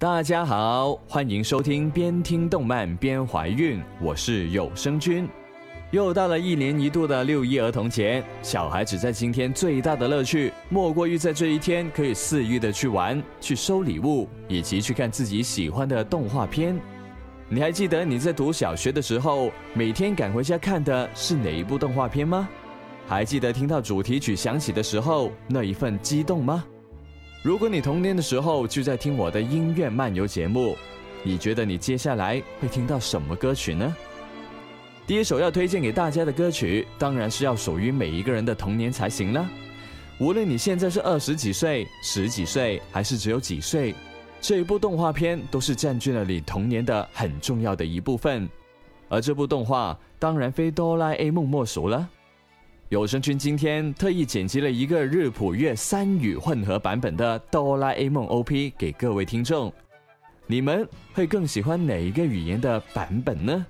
大家好，欢迎收听边听动漫边怀孕，我是有声君。又到了一年一度的六一儿童节，小孩子在今天最大的乐趣，莫过于在这一天可以肆意的去玩、去收礼物，以及去看自己喜欢的动画片。你还记得你在读小学的时候，每天赶回家看的是哪一部动画片吗？还记得听到主题曲响起的时候那一份激动吗？如果你童年的时候就在听我的音乐漫游节目，你觉得你接下来会听到什么歌曲呢？第一首要推荐给大家的歌曲，当然是要属于每一个人的童年才行了。无论你现在是二十几岁、十几岁，还是只有几岁，这一部动画片都是占据了你童年的很重要的一部分。而这部动画，当然非哆啦 A 梦莫属了。有声君今天特意剪辑了一个日、普、越三语混合版本的《哆啦 A 梦》OP 给各位听众，你们会更喜欢哪一个语言的版本呢？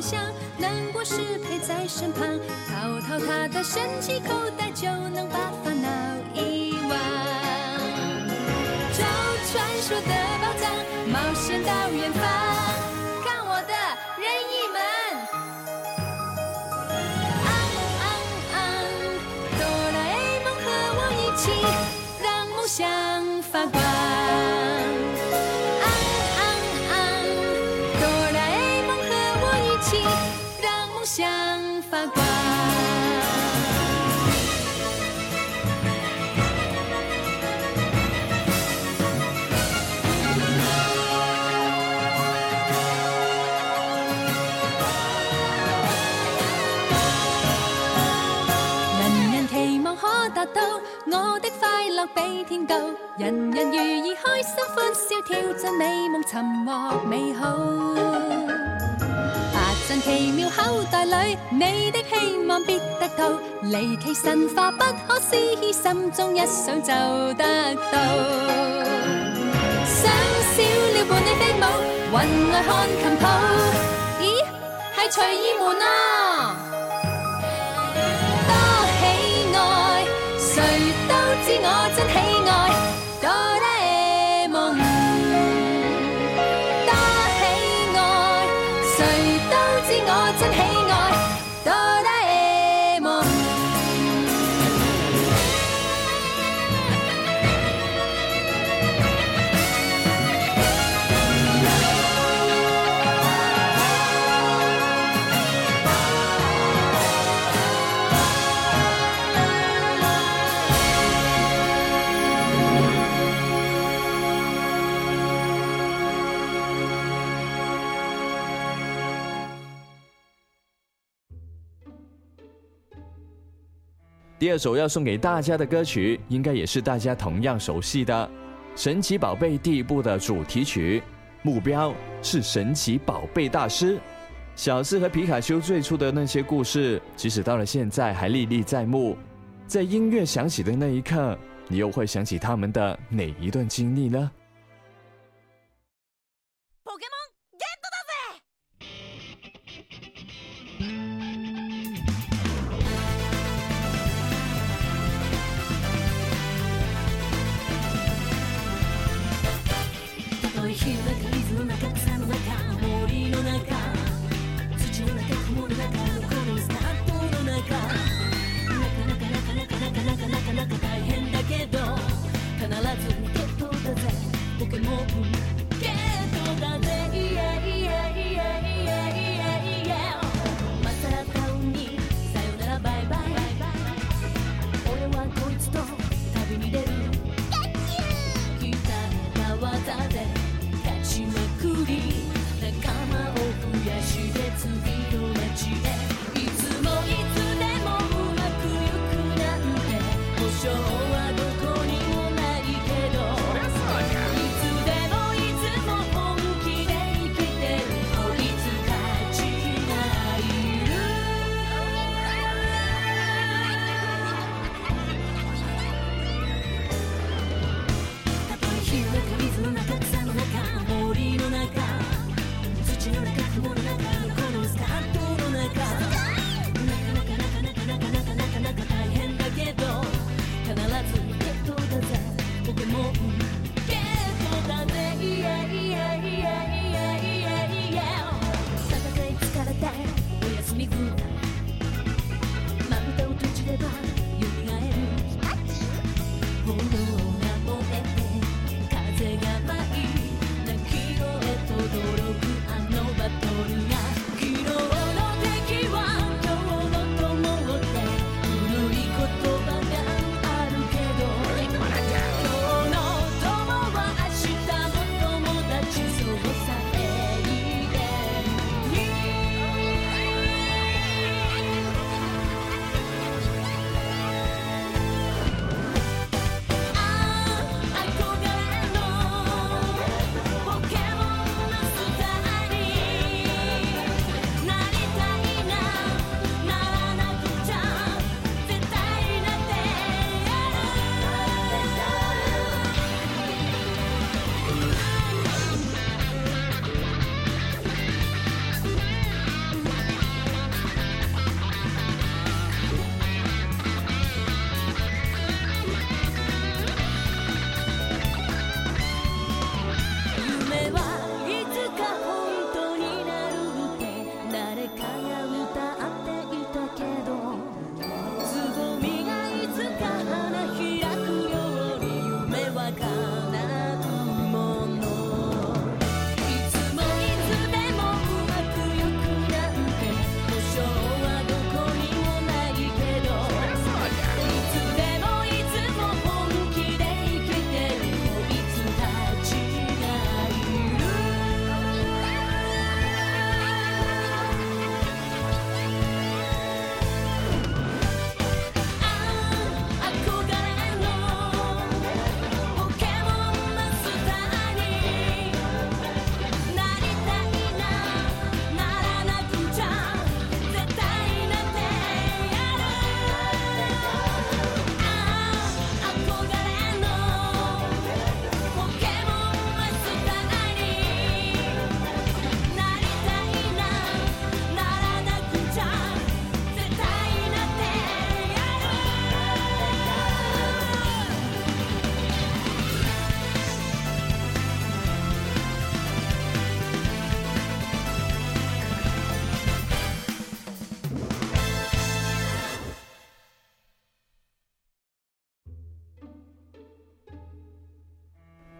想难过时陪在身旁，掏掏他的神奇口袋，就能把烦恼遗忘。找传说的。天高，人人如意，開心歡笑，跳進美夢沉默美好。爬進奇妙口袋里，你的希望必得到，離奇神化不可思議，心中一想就得到。想少了伴你飛舞，云外看琴譜，咦，係隨意门啊！谁都知我真喜。这首要送给大家的歌曲，应该也是大家同样熟悉的《神奇宝贝》第一部的主题曲。目标是神奇宝贝大师，小智和皮卡丘最初的那些故事，即使到了现在还历历在目。在音乐响起的那一刻，你又会想起他们的哪一段经历呢？くも受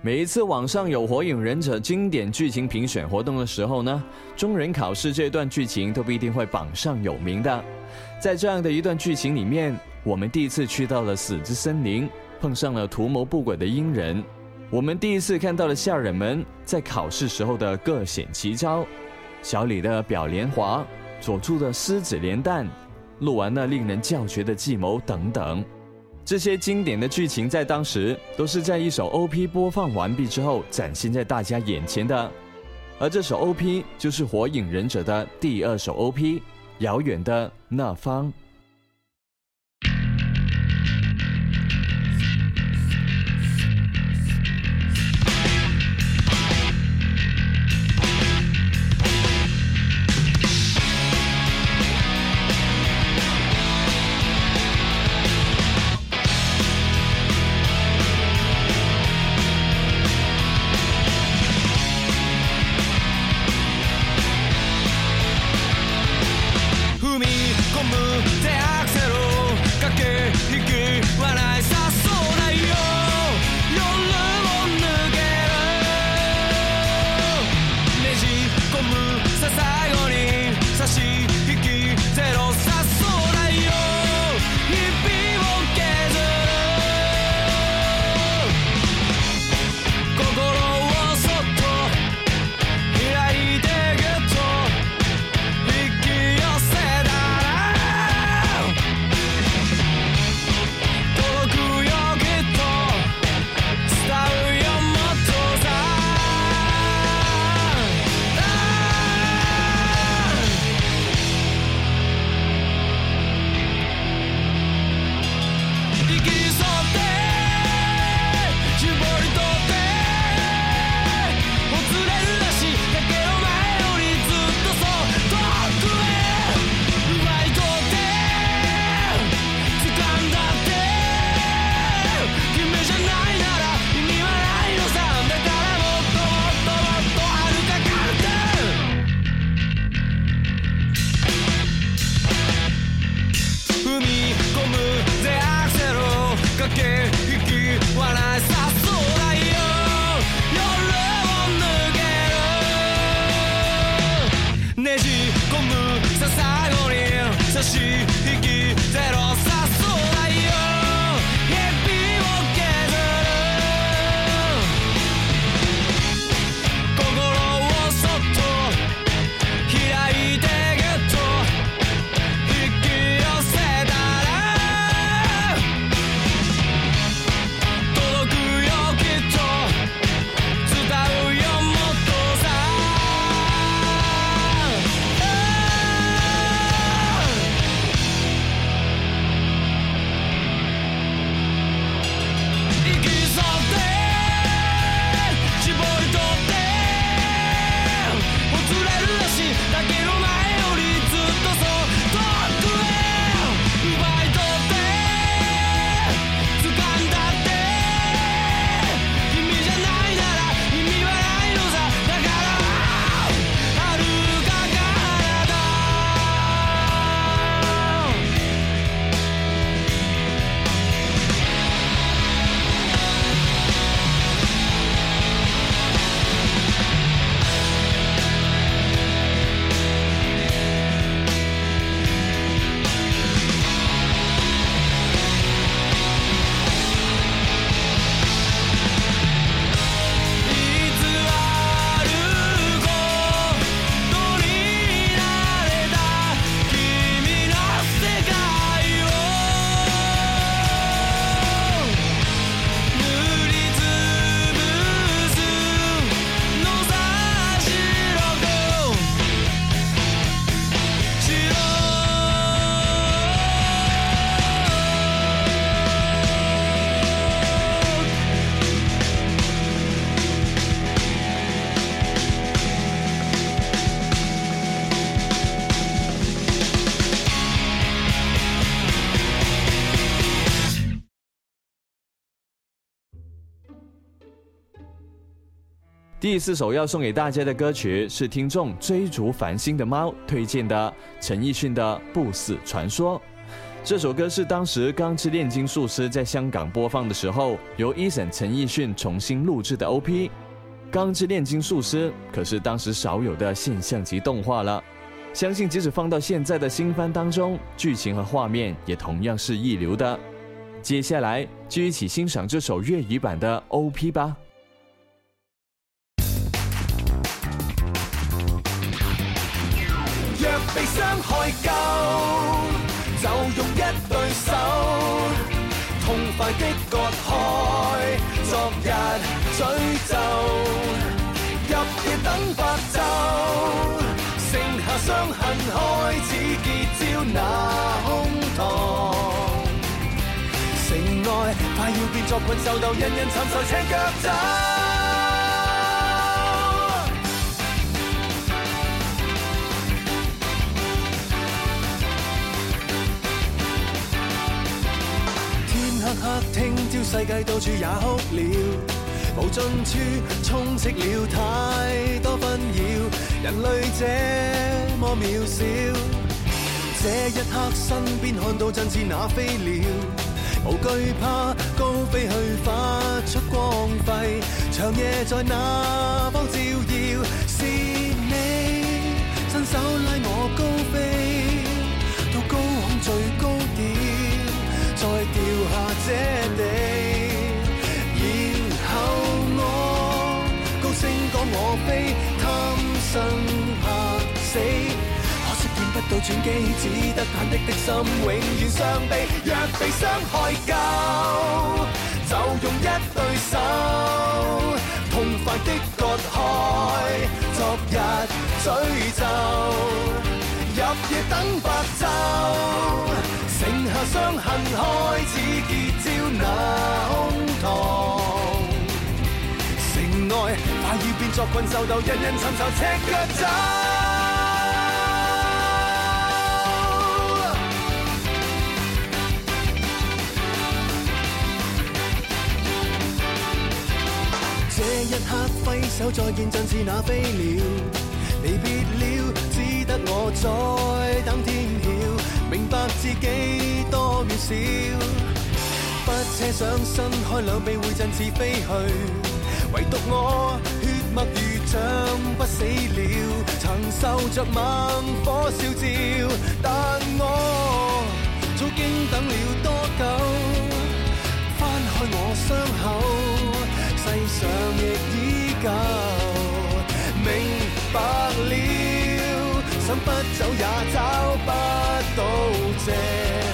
每一次网上有《火影忍者》经典剧情评选活动的时候呢，中忍考试这段剧情都不一定会榜上有名的。在这样的一段剧情里面，我们第一次去到了死之森林，碰上了图谋不轨的阴人；我们第一次看到了下人们在考试时候的各显奇招，小李的表莲华，佐助的狮子连弹，鹿丸那令人叫绝的计谋等等。这些经典的剧情在当时都是在一首 OP 播放完毕之后展现在大家眼前的，而这首 OP 就是《火影忍者》的第二首 OP，《遥远的那方》。第四首要送给大家的歌曲是听众追逐繁星的猫推荐的陈奕迅的《不死传说》。这首歌是当时《钢之炼金术师》在香港播放的时候，由 Eason 陈奕迅重新录制的 OP。《钢之炼金术师》可是当时少有的现象级动画了，相信即使放到现在的新番当中，剧情和画面也同样是一流的。接下来就一起欣赏这首粤语版的 OP 吧。被傷害夠，就用一對手，痛快的割開昨日诅咒。入夜等白晝，剩下傷痕開始結焦那胸膛。城外快要變作困兽斗，人人寻仇赤腳走。刻黑听朝，世界到处也哭了，无尽处充斥了太多纷扰，人类这么渺小。这一刻身边看到真似那飞鸟，无惧怕高飞去发出光辉，长夜在那方照耀，是你伸手拉我高飞。这地，然后我高声讲我非贪生怕死，可惜见不到转机，只得忐忑的心，永远伤悲。若被伤害够，就用一对手痛快的割开昨日诅咒，入夜等白昼，剩下伤痕开始结。照那空堂，城内快要变作困兽斗，人人寻仇赤脚走。这一刻挥手再见，像似那飞鸟，离别了，只得我在等天晓，明白自己多渺小。不奢想伸开两臂会振翅飞去，唯独我血脉如像不死了，曾受着猛火烧焦，但我早经等了多久？翻开我伤口，世上亦依旧明白了，想不走也找不到借。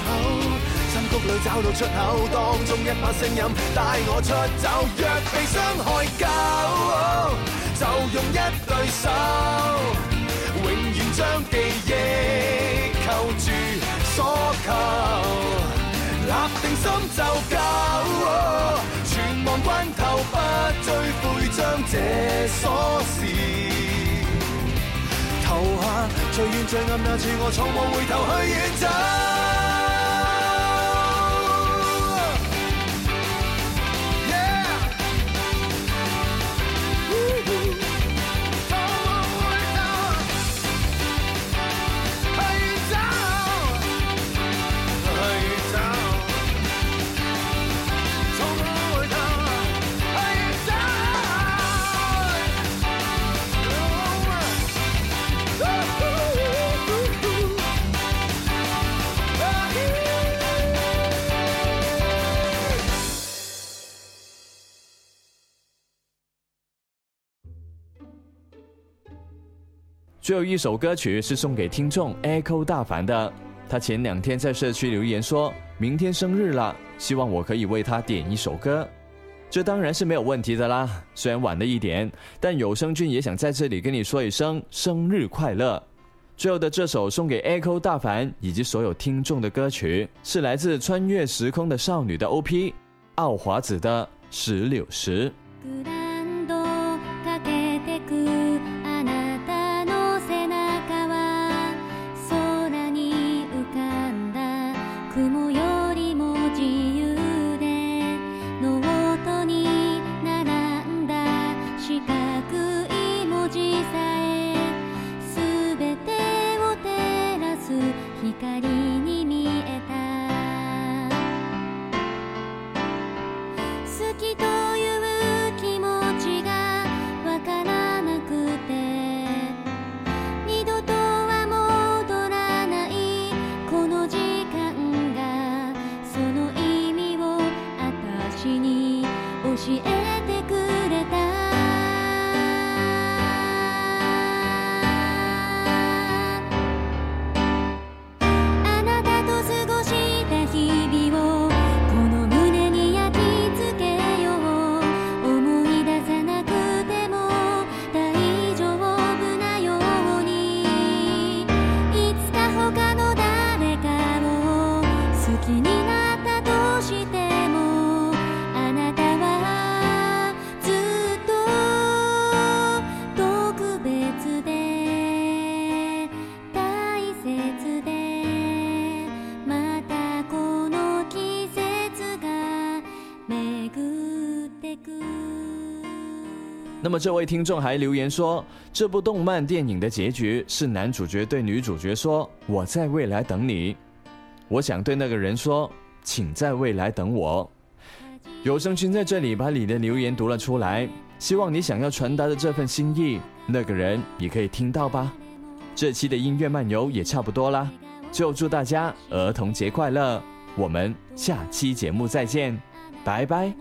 谷里找到出口，當中一把聲音帶我出走。若被傷害夠，就用一對手，永遠將記憶扣住鎖扣。立定心就夠，全忘關頭不追悔，將這鎖匙投下最遠最暗那次，我從無回頭去遠走。最后一首歌曲是送给听众 Echo 大凡的，他前两天在社区留言说，明天生日了，希望我可以为他点一首歌，这当然是没有问题的啦。虽然晚了一点，但有声君也想在这里跟你说一声生日快乐。最后的这首送给 Echo 大凡以及所有听众的歌曲，是来自穿越时空的少女的 O P，奥华子的《石榴石》。那么这位听众还留言说，这部动漫电影的结局是男主角对女主角说：“我在未来等你。”我想对那个人说：“请在未来等我。”有声君在这里把你的留言读了出来，希望你想要传达的这份心意，那个人也可以听到吧。这期的音乐漫游也差不多啦，就祝大家儿童节快乐！我们下期节目再见，拜拜。